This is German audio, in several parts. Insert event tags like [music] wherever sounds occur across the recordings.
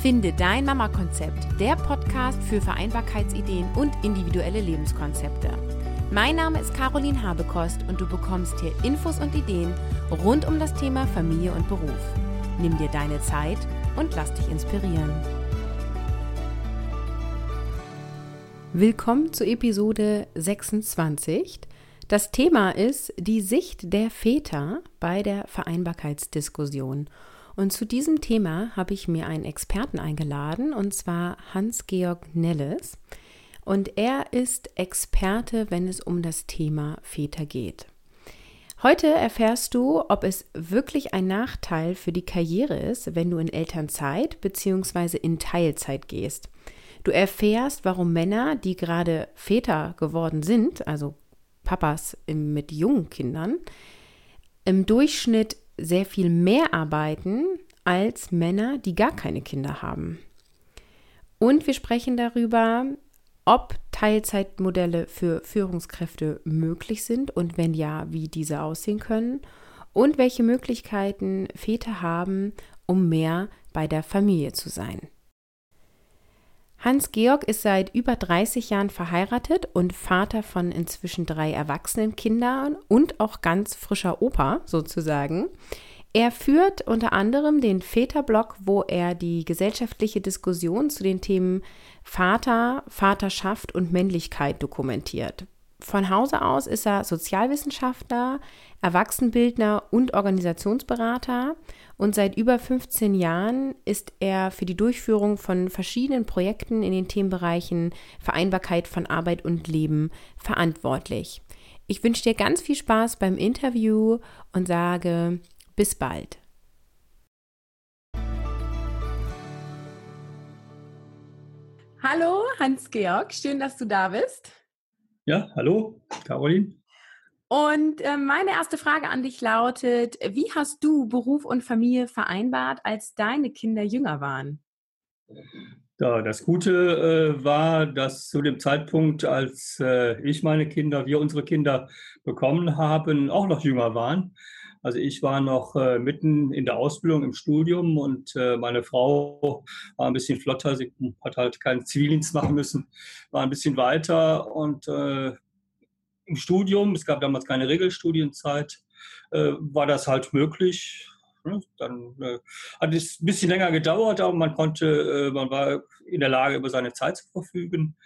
Finde dein Mama-Konzept, der Podcast für Vereinbarkeitsideen und individuelle Lebenskonzepte. Mein Name ist Caroline Habekost und du bekommst hier Infos und Ideen rund um das Thema Familie und Beruf. Nimm dir deine Zeit und lass dich inspirieren. Willkommen zu Episode 26. Das Thema ist die Sicht der Väter bei der Vereinbarkeitsdiskussion. Und zu diesem Thema habe ich mir einen Experten eingeladen, und zwar Hans-Georg Nelles. Und er ist Experte, wenn es um das Thema Väter geht. Heute erfährst du, ob es wirklich ein Nachteil für die Karriere ist, wenn du in Elternzeit bzw. in Teilzeit gehst. Du erfährst, warum Männer, die gerade Väter geworden sind, also Papas mit jungen Kindern, im Durchschnitt sehr viel mehr arbeiten als Männer, die gar keine Kinder haben. Und wir sprechen darüber, ob Teilzeitmodelle für Führungskräfte möglich sind und wenn ja, wie diese aussehen können und welche Möglichkeiten Väter haben, um mehr bei der Familie zu sein. Hans-Georg ist seit über 30 Jahren verheiratet und Vater von inzwischen drei erwachsenen Kindern und auch ganz frischer Opa sozusagen. Er führt unter anderem den Väterblog, wo er die gesellschaftliche Diskussion zu den Themen Vater, Vaterschaft und Männlichkeit dokumentiert. Von Hause aus ist er Sozialwissenschaftler, Erwachsenbildner und Organisationsberater und seit über 15 Jahren ist er für die Durchführung von verschiedenen Projekten in den Themenbereichen Vereinbarkeit von Arbeit und Leben verantwortlich. Ich wünsche dir ganz viel Spaß beim Interview und sage bis bald. Hallo Hans-Georg, schön, dass du da bist. Ja, hallo Caroline. Und äh, meine erste Frage an dich lautet, wie hast du Beruf und Familie vereinbart, als deine Kinder jünger waren? Ja, das Gute äh, war, dass zu dem Zeitpunkt, als äh, ich meine Kinder, wir unsere Kinder bekommen haben, auch noch jünger waren. Also ich war noch äh, mitten in der Ausbildung im Studium und äh, meine Frau war ein bisschen flotter. Sie hat halt keinen Zivildienst machen müssen, war ein bisschen weiter und äh, im Studium, es gab damals keine Regelstudienzeit, äh, war das halt möglich. Dann äh, hat es ein bisschen länger gedauert, aber man konnte, äh, man war in der Lage, über seine Zeit zu verfügen.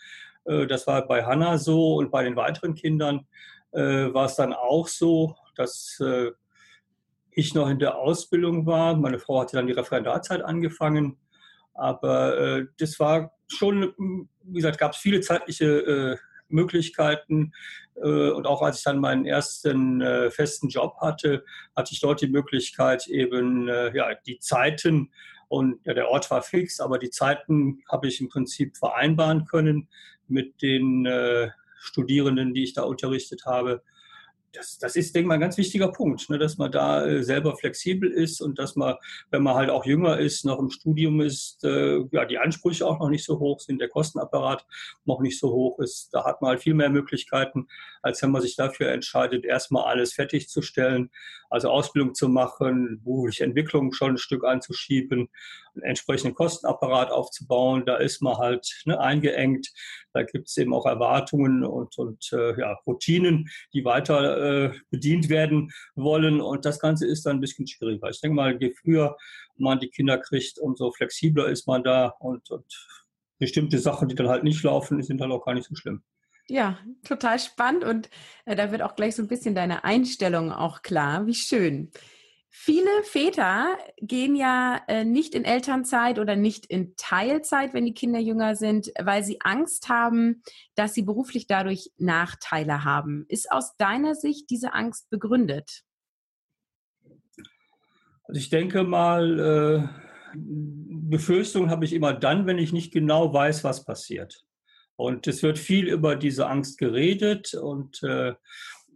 Äh, das war bei Hannah so und bei den weiteren Kindern äh, war es dann auch so, dass äh, ich noch in der Ausbildung war. Meine Frau hatte dann die Referendarzeit angefangen. Aber das war schon, wie gesagt, gab es viele zeitliche Möglichkeiten. Äh, und auch als ich dann meinen ersten äh, festen Job hatte, hatte ich dort die Möglichkeit, eben äh, ja, die Zeiten und ja, der Ort war fix, aber die Zeiten habe ich im Prinzip vereinbaren können mit den Studierenden, die ich da unterrichtet habe das, das ist, denke ich mal, ein ganz wichtiger Punkt, ne, dass man da äh, selber flexibel ist und dass man, wenn man halt auch jünger ist, noch im Studium ist, äh, ja, die Ansprüche auch noch nicht so hoch sind, der Kostenapparat noch nicht so hoch ist. Da hat man halt viel mehr Möglichkeiten, als wenn man sich dafür entscheidet, erstmal alles fertigzustellen, also Ausbildung zu machen, berufliche Entwicklung schon ein Stück anzuschieben, einen entsprechenden Kostenapparat aufzubauen. Da ist man halt ne, eingeengt. Da gibt es eben auch Erwartungen und, und äh, ja, Routinen, die weiter äh, bedient werden wollen. Und das Ganze ist dann ein bisschen schwieriger. Ich denke mal, je früher man die Kinder kriegt, umso flexibler ist man da und, und bestimmte Sachen, die dann halt nicht laufen, sind dann auch gar nicht so schlimm. Ja, total spannend und äh, da wird auch gleich so ein bisschen deine Einstellung auch klar. Wie schön. Viele Väter gehen ja äh, nicht in Elternzeit oder nicht in Teilzeit, wenn die Kinder jünger sind, weil sie Angst haben, dass sie beruflich dadurch Nachteile haben. Ist aus deiner Sicht diese Angst begründet? Also ich denke mal, äh, Befürchtungen habe ich immer dann, wenn ich nicht genau weiß, was passiert. Und es wird viel über diese Angst geredet und äh,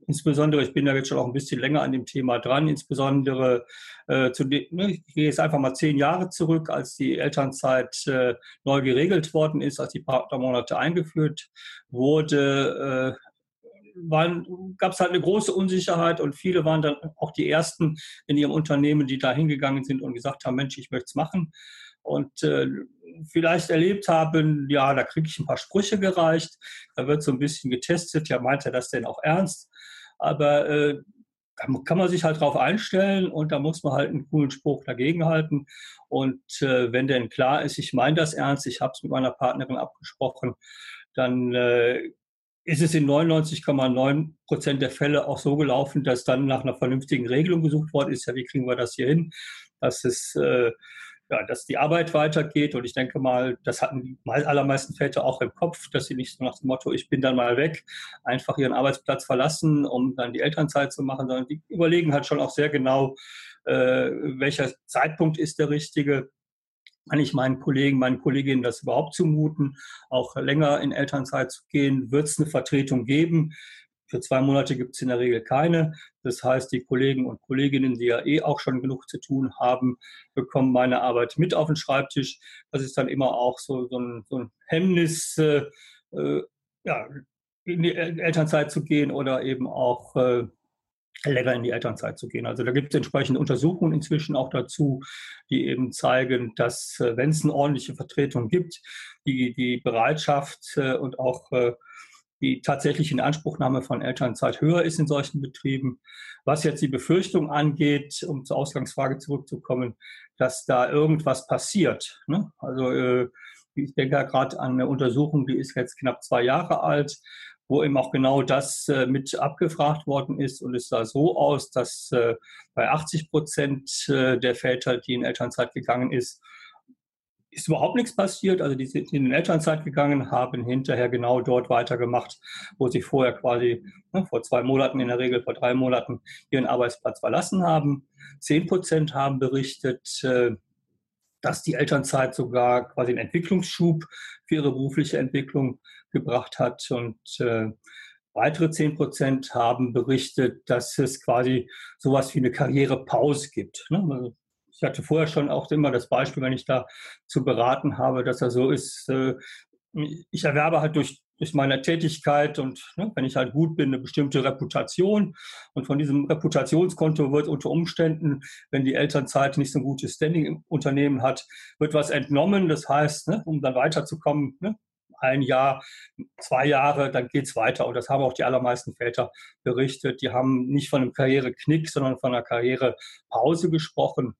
Insbesondere, ich bin ja jetzt schon auch ein bisschen länger an dem Thema dran, insbesondere äh, zu den, ne, ich gehe jetzt einfach mal zehn Jahre zurück, als die Elternzeit äh, neu geregelt worden ist, als die Partnermonate eingeführt wurde, äh, gab es halt eine große Unsicherheit und viele waren dann auch die Ersten in ihrem Unternehmen, die da hingegangen sind und gesagt haben, Mensch, ich möchte es machen. Und äh, vielleicht erlebt haben, ja, da kriege ich ein paar Sprüche gereicht, da wird so ein bisschen getestet, ja, meint er das denn auch ernst? Aber äh, kann, kann, man sich halt drauf einstellen und da muss man halt einen coolen Spruch dagegen halten. Und äh, wenn denn klar ist, ich meine das ernst, ich habe es mit meiner Partnerin abgesprochen, dann äh, ist es in 99,9 Prozent der Fälle auch so gelaufen, dass dann nach einer vernünftigen Regelung gesucht worden ist, ja, wie kriegen wir das hier hin, dass es äh, ja, dass die Arbeit weitergeht. Und ich denke mal, das hatten die allermeisten Väter auch im Kopf, dass sie nicht so nach dem Motto, ich bin dann mal weg, einfach ihren Arbeitsplatz verlassen, um dann die Elternzeit zu machen, sondern die überlegen halt schon auch sehr genau, äh, welcher Zeitpunkt ist der richtige. Kann ich meinen Kollegen, meinen Kolleginnen das überhaupt zumuten, auch länger in Elternzeit zu gehen? Wird es eine Vertretung geben? Für zwei Monate gibt es in der Regel keine. Das heißt, die Kollegen und Kolleginnen, die ja eh auch schon genug zu tun haben, bekommen meine Arbeit mit auf den Schreibtisch. Das ist dann immer auch so, so, ein, so ein Hemmnis, äh, äh, ja, in die Elternzeit zu gehen oder eben auch äh, länger in die Elternzeit zu gehen. Also da gibt es entsprechende Untersuchungen inzwischen auch dazu, die eben zeigen, dass äh, wenn es eine ordentliche Vertretung gibt, die, die Bereitschaft äh, und auch die tatsächliche Inanspruchnahme von Elternzeit höher ist in solchen Betrieben. Was jetzt die Befürchtung angeht, um zur Ausgangsfrage zurückzukommen, dass da irgendwas passiert. Ne? Also äh, ich denke ja gerade an eine Untersuchung, die ist jetzt knapp zwei Jahre alt, wo eben auch genau das äh, mit abgefragt worden ist. Und es sah so aus, dass äh, bei 80 Prozent äh, der Väter, die in Elternzeit gegangen ist, ist überhaupt nichts passiert. Also die sind in den Elternzeit gegangen, haben hinterher genau dort weitergemacht, wo sie vorher quasi ne, vor zwei Monaten, in der Regel vor drei Monaten, ihren Arbeitsplatz verlassen haben. Zehn Prozent haben berichtet, äh, dass die Elternzeit sogar quasi einen Entwicklungsschub für ihre berufliche Entwicklung gebracht hat. Und äh, weitere zehn Prozent haben berichtet, dass es quasi sowas wie eine Karrierepause gibt. Ne? Ich hatte vorher schon auch immer das Beispiel, wenn ich da zu beraten habe, dass er so ist, äh, ich erwerbe halt durch, durch meine Tätigkeit und ne, wenn ich halt gut bin, eine bestimmte Reputation. Und von diesem Reputationskonto wird unter Umständen, wenn die Elternzeit nicht so ein gutes Standing im Unternehmen hat, wird was entnommen. Das heißt, ne, um dann weiterzukommen, ne, ein Jahr, zwei Jahre, dann geht's weiter. Und das haben auch die allermeisten Väter berichtet. Die haben nicht von einem Karriereknick, sondern von einer Karrierepause gesprochen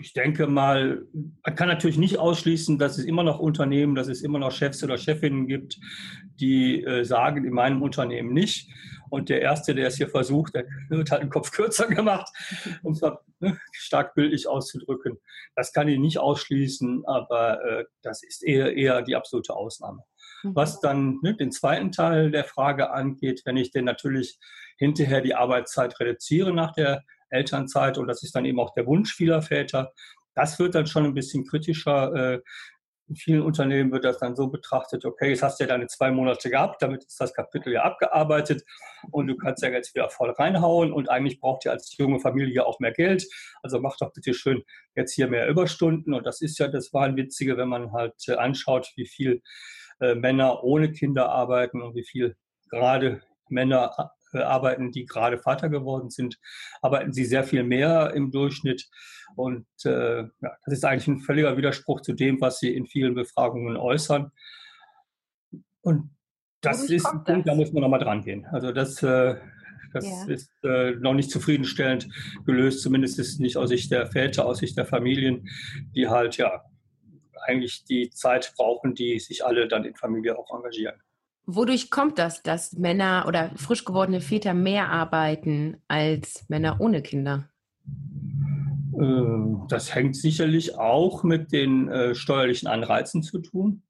ich denke mal, man kann natürlich nicht ausschließen, dass es immer noch Unternehmen, dass es immer noch Chefs oder Chefinnen gibt, die äh, sagen, in meinem Unternehmen nicht. Und der Erste, der es hier versucht, der wird halt den Kopf kürzer [laughs] gemacht, um es ne, stark bildlich auszudrücken. Das kann ich nicht ausschließen, aber äh, das ist eher, eher die absolute Ausnahme. Mhm. Was dann ne, den zweiten Teil der Frage angeht, wenn ich denn natürlich hinterher die Arbeitszeit reduziere nach der Elternzeit und das ist dann eben auch der Wunsch vieler Väter. Das wird dann schon ein bisschen kritischer. Äh, in vielen Unternehmen wird das dann so betrachtet, okay, jetzt hast du ja deine zwei Monate gehabt, damit ist das Kapitel ja abgearbeitet und du kannst ja jetzt wieder voll reinhauen und eigentlich braucht ihr als junge Familie auch mehr Geld. Also mach doch bitte schön jetzt hier mehr Überstunden und das ist ja das Wahnwitzige, wenn man halt äh, anschaut, wie viel äh, Männer ohne Kinder arbeiten und wie viel gerade Männer arbeiten, die gerade Vater geworden sind, arbeiten sie sehr viel mehr im Durchschnitt. Und äh, ja, das ist eigentlich ein völliger Widerspruch zu dem, was sie in vielen Befragungen äußern. Und das ist ein Punkt, da muss man nochmal dran gehen. Also das, äh, das ja. ist äh, noch nicht zufriedenstellend gelöst, zumindest ist nicht aus Sicht der Väter, aus Sicht der Familien, die halt ja eigentlich die Zeit brauchen, die sich alle dann in Familie auch engagieren. Wodurch kommt das, dass Männer oder frisch gewordene Väter mehr arbeiten als Männer ohne Kinder? Ähm, das hängt sicherlich auch mit den äh, steuerlichen Anreizen zu tun.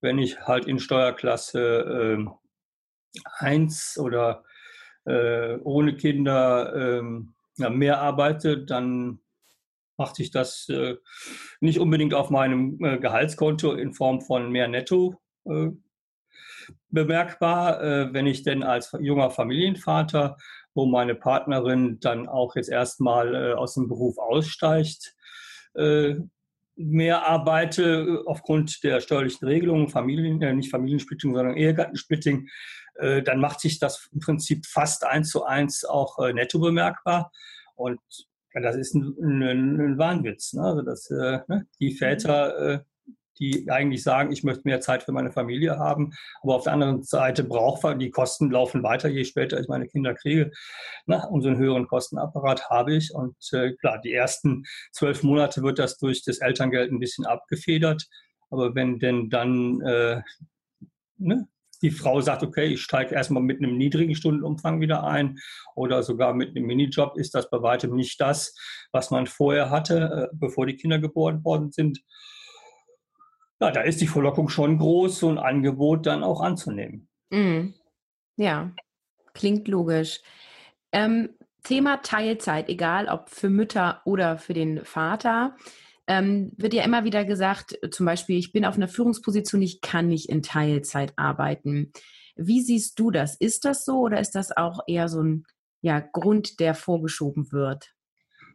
Wenn ich halt in Steuerklasse äh, 1 oder äh, ohne Kinder ähm, mehr arbeite, dann macht sich das äh, nicht unbedingt auf meinem Gehaltskonto in Form von mehr Netto bemerkbar, äh, wenn ich denn als junger Familienvater, wo meine Partnerin dann auch jetzt erstmal äh, aus dem Beruf aussteigt, äh, mehr arbeite äh, aufgrund der steuerlichen Regelungen, Familien, äh, nicht Familiensplitting, sondern Ehegattensplitting, äh, dann macht sich das im Prinzip fast eins zu eins auch netto bemerkbar. Und Ja, das ist ein, ein, ein Wahnwitz. Ne? Also dass äh, ne? die Väter, äh, die eigentlich sagen, ich möchte mehr Zeit für meine Familie haben, aber auf der anderen Seite braucht man, die Kosten laufen weiter, je später ich meine Kinder kriege. Ne? Umso einen höheren Kostenapparat habe ich. Und äh, klar, die ersten zwölf Monate wird das durch das Elterngeld ein bisschen abgefedert. Aber wenn denn dann äh, ne, die Frau sagt, okay, ich steige erstmal mit einem niedrigen Stundenumfang wieder ein oder sogar mit einem Minijob, ist das bei weitem nicht das, was man vorher hatte, äh, bevor die Kinder geboren worden sind. Ja, da ist die Verlockung schon groß, so ein Angebot dann auch anzunehmen. Mm. Ja, klingt logisch. Ähm, Thema Teilzeit, egal ob für Mütter oder für den Vater ähm, wird ja immer wieder gesagt, zum Beispiel, ich bin auf einer Führungsposition, ich kann nicht in Teilzeit arbeiten. Wie siehst du das? Ist das so oder ist das auch eher so ein ja, Grund, der vorgeschoben wird?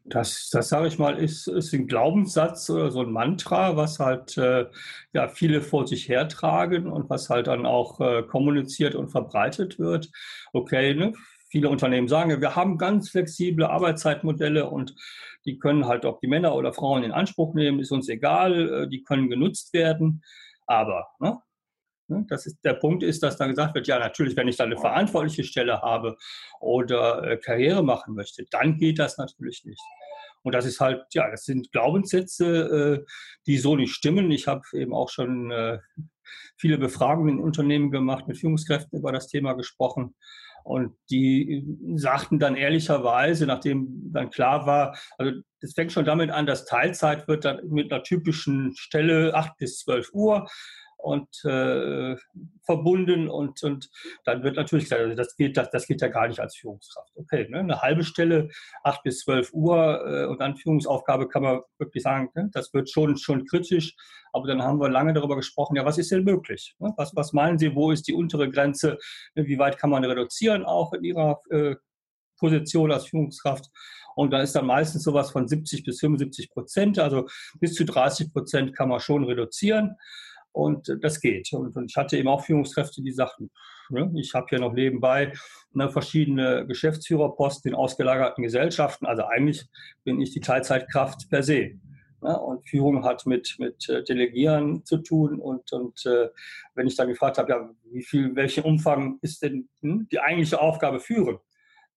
Das, das sage ich mal, ist, ist ein Glaubenssatz oder so ein Mantra, was halt äh, ja viele vor sich hertragen und was halt dann auch äh, kommuniziert und verbreitet wird. Okay, ne? viele Unternehmen sagen, wir haben ganz flexible Arbeitszeitmodelle und die können halt, ob die Männer oder Frauen in Anspruch nehmen, ist uns egal, äh, die können genutzt werden. Aber ne, das ist, der Punkt ist, dass dann gesagt wird, ja, natürlich, wenn ich dann eine verantwortliche Stelle habe oder äh, Karriere machen möchte, dann geht das natürlich nicht. Und das ist halt, ja, das sind Glaubenssätze, äh, die so nicht stimmen. Ich habe eben auch schon äh, viele Befragungen in Unternehmen gemacht, mit Führungskräften über das Thema gesprochen. Und die sagten dann ehrlicherweise, nachdem dann klar war, also es fängt schon damit an, dass Teilzeit wird dann mit einer typischen Stelle acht bis zwölf Uhr und äh, verbunden und, und dann wird natürlich gesagt, also das geht, das, das geht ja gar nicht als Führungskraft. Okay, ne, eine halbe Stelle, acht bis zwölf Uhr äh, und dann Führungsaufgabe kann man wirklich sagen, ne, das wird schon, schon kritisch. Aber dann haben wir lange darüber gesprochen, ja, was ist denn möglich? Ne? Was, was meinen Sie, wo ist die untere Grenze? Wie weit kann man reduzieren auch in Ihrer äh, Position als Führungskraft? Und da ist dann meistens sowas von 70 bis 75 Prozent, also bis zu 30 Prozent kann man schon reduzieren. Und das geht. Und, und ich hatte eben auch Führungskräfte, die sagten, ne, ich habe ja noch nebenbei ne, verschiedene Geschäftsführerposten in ausgelagerten Gesellschaften. Also eigentlich bin ich die Teilzeitkraft per se. Ne, und Führung hat mit, mit äh, Delegieren zu tun. Und, und äh, wenn ich dann gefragt habe, ja, wie viel, welchen Umfang ist denn hm, die eigentliche Aufgabe führen?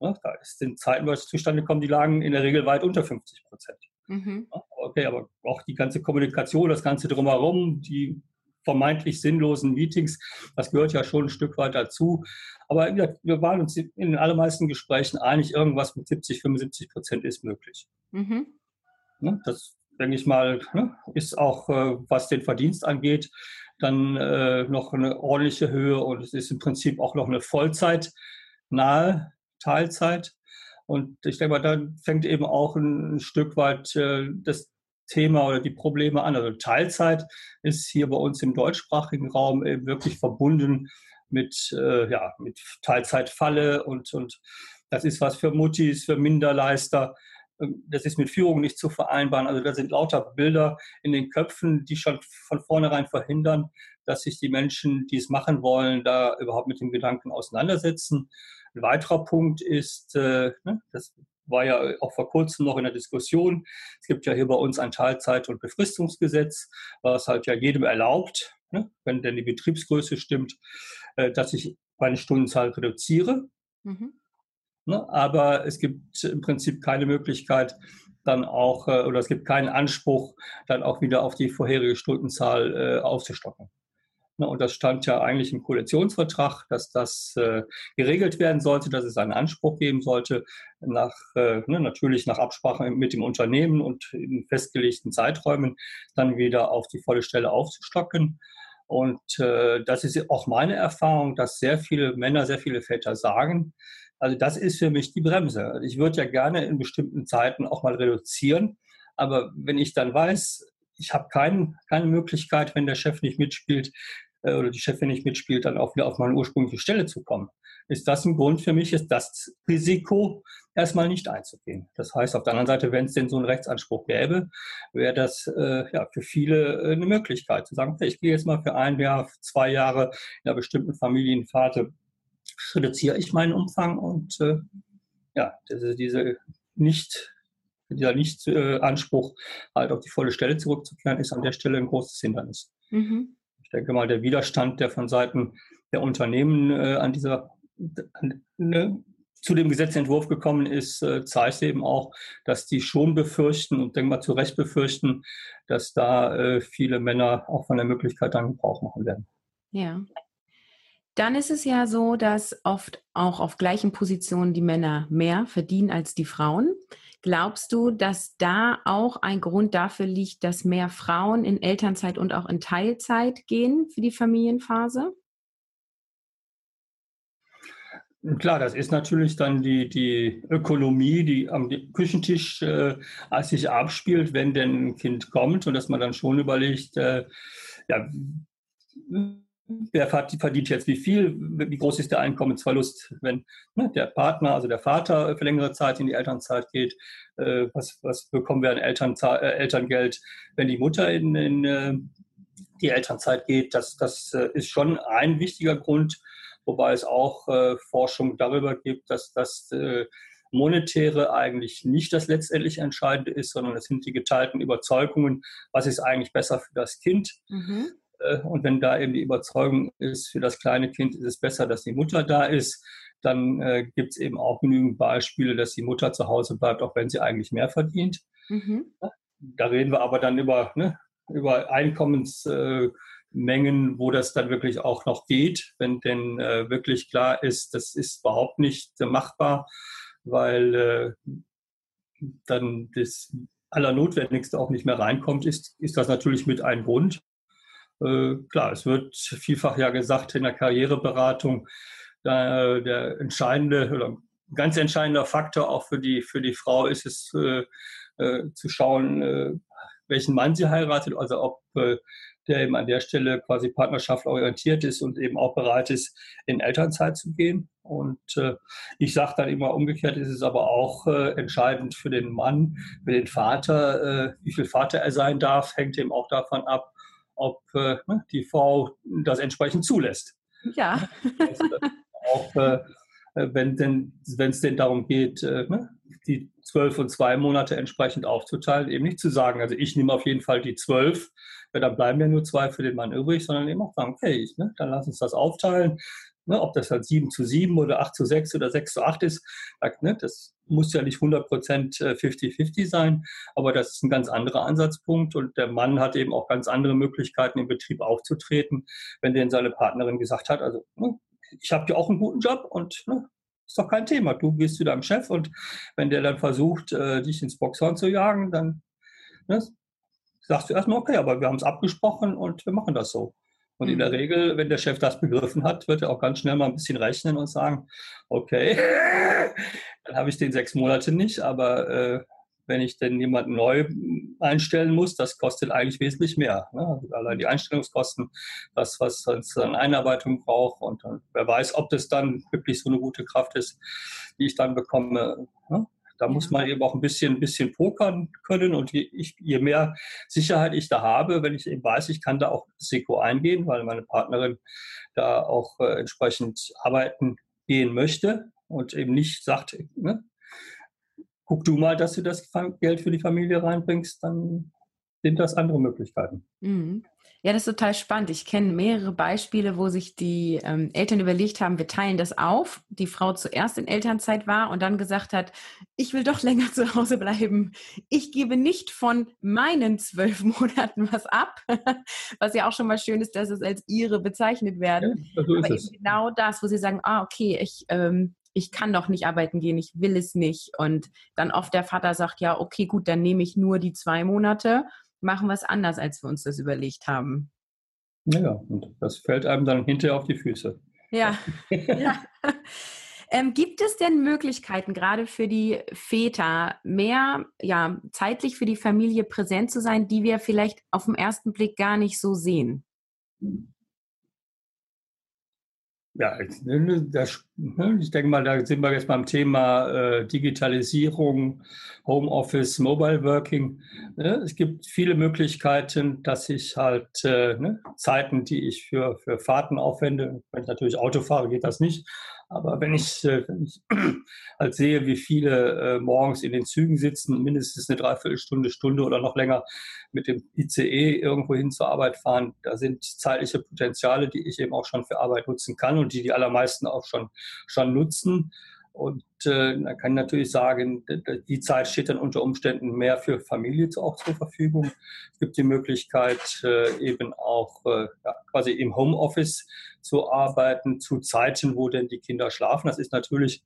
Ne, da ist in Zeiten, wo es zustande kommt, die lagen in der Regel weit unter 50 Prozent. Mhm. Okay, aber auch die ganze Kommunikation, das Ganze drumherum, die vermeintlich sinnlosen Meetings. Das gehört ja schon ein Stück weit dazu. Aber wir waren uns in den allermeisten Gesprächen einig, irgendwas mit 70, 75 Prozent ist möglich. Mhm. Ne, das, denke ich mal, ne, ist auch, äh, was den Verdienst angeht, dann äh, noch eine ordentliche Höhe und es ist im Prinzip auch noch eine Vollzeit nahe Teilzeit. Und ich denke mal, da fängt eben auch ein, Stück weit äh, das Thema oder die Probleme an. Also Teilzeit ist hier bei uns im deutschsprachigen Raum eben wirklich verbunden mit, äh, ja, mit Teilzeitfalle und, und das ist was für Muttis, für Minderleister. Ähm, das ist mit Führung nicht zu vereinbaren. Also da sind lauter Bilder in den Köpfen, die schon von vornherein verhindern, dass sich die Menschen, die es machen wollen, da überhaupt mit dem Gedanken auseinandersetzen. Ein weiterer Punkt ist, äh, ne, das war ja auch vor kurzem noch in der Diskussion. Es gibt ja hier bei uns ein Teilzeit- und Befristungsgesetz, was halt ja jedem erlaubt, ne, wenn denn die Betriebsgröße stimmt, äh, dass ich meine Stundenzahl reduziere. Mhm. Ne, aber es gibt im Prinzip keine Möglichkeit, dann auch, äh, oder es gibt keinen Anspruch, dann auch wieder auf die vorherige Stundenzahl äh, aufzustocken. Ne, und das stand ja eigentlich im Koalitionsvertrag, dass das äh, geregelt werden sollte, dass es einen Anspruch geben sollte, nach, äh, ne, natürlich nach Absprache mit dem Unternehmen und in festgelegten Zeiträumen dann wieder auf die volle Stelle aufzustocken. Und äh, das ist auch meine Erfahrung, dass sehr viele Männer, sehr viele Väter sagen, also das ist für mich die Bremse. Ich würde ja gerne in bestimmten Zeiten auch mal reduzieren, aber wenn ich dann weiß, ich habe kein, keine Möglichkeit, wenn der Chef nicht mitspielt, äh, oder die Chefin nicht mitspielt, dann auch wieder auf meine ursprüngliche Stelle zu kommen. Ist das ein Grund für mich, ist das Risiko erstmal nicht einzugehen. Das heißt, auf der anderen Seite, wenn es denn so einen Rechtsanspruch gäbe, wäre das äh, ja, für viele äh, eine Möglichkeit zu sagen, ich gehe jetzt mal für ein Jahr, zwei Jahre in einer bestimmten Familienphase, reduziere ich meinen Umfang und äh, ja, diese, diese nicht dieser Nicht-Anspruch, halt auf die volle Stelle zurückzukehren, ist an der Stelle ein großes Hindernis. Mhm. Ich denke mal, der Widerstand, der von Seiten der Unternehmen äh, an dieser an, ne, zu dem Gesetzentwurf gekommen ist, äh, zeigt eben auch, dass die schon befürchten und denke mal zu Recht befürchten, dass da äh, viele Männer auch von der Möglichkeit dann Gebrauch machen werden. Ja. Dann ist es ja so, dass oft auch auf gleichen Positionen die Männer mehr verdienen als die Frauen. Glaubst du, dass da auch ein Grund dafür liegt, dass mehr Frauen in Elternzeit und auch in Teilzeit gehen für die Familienphase? Klar, das ist natürlich dann die, die Ökonomie, die am Küchentisch äh, sich abspielt, wenn denn ein Kind kommt und dass man dann schon überlegt, äh, ja, wer verdient jetzt wie viel, wie groß ist der Einkommensverlust, wenn ne, der Partner, also der Vater für längere Zeit in die Elternzeit geht, äh, was, was bekommen wir an Elternzeit, äh, Elterngeld, wenn die Mutter in, in äh, die Elternzeit geht, das, das äh, ist schon ein wichtiger Grund, wobei es auch äh, Forschung darüber gibt, dass das äh, Monetäre eigentlich nicht das letztendlich Entscheidende ist, sondern es sind die geteilten Überzeugungen, was ist eigentlich besser für das Kind. Mhm. Äh, und wenn da eben die Überzeugung ist, für das kleine Kind ist es besser, dass die Mutter da ist, dann äh, gibt es eben auch genügend Beispiele, dass die Mutter zu Hause bleibt, auch wenn sie eigentlich mehr verdient. Mhm. Da reden wir aber dann über, ne, über Einkommens. Äh, wo das dann wirklich auch noch geht, wenn denn äh, wirklich klar ist, das ist überhaupt nicht machbar, weil äh, dann das Allernotwendigste auch nicht mehr reinkommt, ist, ist das natürlich mit einem Grund. Äh, klar, es wird vielfach ja gesagt in der Karriereberatung, da, der entscheidende oder ganz entscheidender Faktor auch für die, für die Frau ist es äh, äh, zu schauen, äh, welchen Mann sie heiratet, also ob äh, der eben an der Stelle quasi partnerschaft orientiert ist und eben auch bereit ist, in Elternzeit zu gehen. Und äh, ich sage dann immer umgekehrt, ist es aber auch äh, entscheidend für den Mann, für den Vater, äh, wie viel Vater er sein darf, hängt eben auch davon ab, ob äh, ne, die Frau das entsprechend zulässt. Ja. Also, auch äh, wenn denn, wenn es denn darum geht, äh, ne, die zwölf und zwei Monate entsprechend aufzuteilen, eben nicht zu sagen, also ich nehme auf jeden Fall die zwölf, weil dann bleiben ja nur zwei für den Mann übrig, sondern eben auch sagen, okay, ich, ne, dann lass uns das aufteilen. Ne, ob das dann sieben zu sieben oder acht zu sechs oder sechs zu acht ist, ne, das muss ja nicht 100 Prozent 50-50 äh, sein, aber das ist ein ganz anderer Ansatzpunkt und der Mann hat eben auch ganz andere Möglichkeiten im Betrieb aufzutreten, wenn denn seine Partnerin gesagt hat, also ne, ich habe ja auch einen guten Job und ne, ist doch kein Thema. Du gehst zu deinem Chef und wenn der dann versucht, äh, dich ins Boxhorn zu jagen, dann ne, sagst du erstmal, okay, aber wir haben es abgesprochen und wir machen das so. Und mhm. in der mhm. Regel, wenn der Chef das begriffen hat, wird er auch ganz schnell mal ein bisschen rechnen und sagen, okay, [laughs] dann habe ich den sechs Monate nicht, aber äh, wenn ich denn jemanden neu einstellen muss, das kostet eigentlich wesentlich mehr. Ne? Also allein die Einstellungskosten, das, was sonst an Einarbeitung braucht und, und wer weiß, ob das dann wirklich so eine gute Kraft ist, die ich dann bekomme. Ne? Da muss man eben auch ein bisschen, ein bisschen pokern können. Und je, ich, je mehr Sicherheit ich da habe, wenn ich eben weiß, ich kann da auch Risiko eingehen, weil meine Partnerin da auch äh, entsprechend arbeiten gehen möchte und eben nicht sagt, ne, guck du mal, dass du das Geld für die Familie reinbringst, dann sind das andere Möglichkeiten. Mhm. Ja, das ist total spannend. Ich kenne mehrere Beispiele, wo sich die ähm, Eltern überlegt haben, wir teilen das auf. Die Frau zuerst in Elternzeit war und dann gesagt hat, ich will doch [laughs] länger zu Hause bleiben. Ich gebe nicht von meinen zwölf [laughs] Monaten was ab, [laughs] was ja auch schon mal schön ist, dass es als ihre bezeichnet werden. Ja, so Aber eben genau das, wo sie sagen, ah, okay, ich ähm, ich kann doch nicht arbeiten gehen, ich will es nicht. Und dann oft der Vater sagt, ja, okay, gut, dann nehme ich nur die zwei Monate, machen wir es anders, als wir uns das überlegt haben. Ja, und das fällt einem dann hinterher auf die Füße. Ja. [laughs] ja. Ähm, gibt es denn Möglichkeiten, gerade für die Väter, mehr ja, zeitlich für die Familie präsent zu sein, die wir vielleicht auf den ersten Blick gar nicht so sehen? Ja, das, ne, ich denke mal, da sind wir jetzt beim Thema äh, Digitalisierung, Homeoffice, Mobile Working. Ne? Es gibt viele Möglichkeiten, dass ich halt äh, ne, Zeiten, die ich für, für Fahrten aufwende, wenn ich natürlich Auto fahre, geht das nicht, Aber wenn ich, äh, wenn ich [clears throat] halt sehe, wie viele äh, morgens in den Zügen sitzen, mindestens eine Dreiviertelstunde, Stunde oder noch länger mit dem ICE irgendwo hin zur Arbeit fahren, da sind zeitliche Potenziale, die ich eben auch schon für Arbeit nutzen kann und die die allermeisten auch schon, schon nutzen. Und äh, man kann natürlich sagen, die Zeit steht dann unter Umständen mehr für Familie auch zur Verfügung. Es gibt die Möglichkeit, äh, eben auch äh, ja, quasi im Homeoffice zu arbeiten, zu Zeiten, wo denn die Kinder schlafen. Das ist natürlich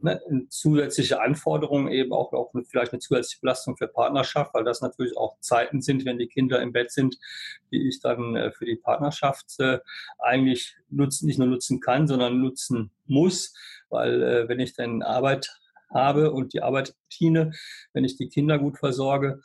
ne, eine zusätzliche Anforderung, eben auch, auch vielleicht eine zusätzliche Belastung für Partnerschaft, weil das natürlich auch Zeiten sind, wenn die Kinder im Bett sind, die ich dann äh, für die Partnerschaft äh, eigentlich nutzen, nicht nur nutzen kann, sondern nutzen muss weil äh, wenn ich dann Arbeit habe und die Arbeit diene, wenn ich die Kinder gut versorge,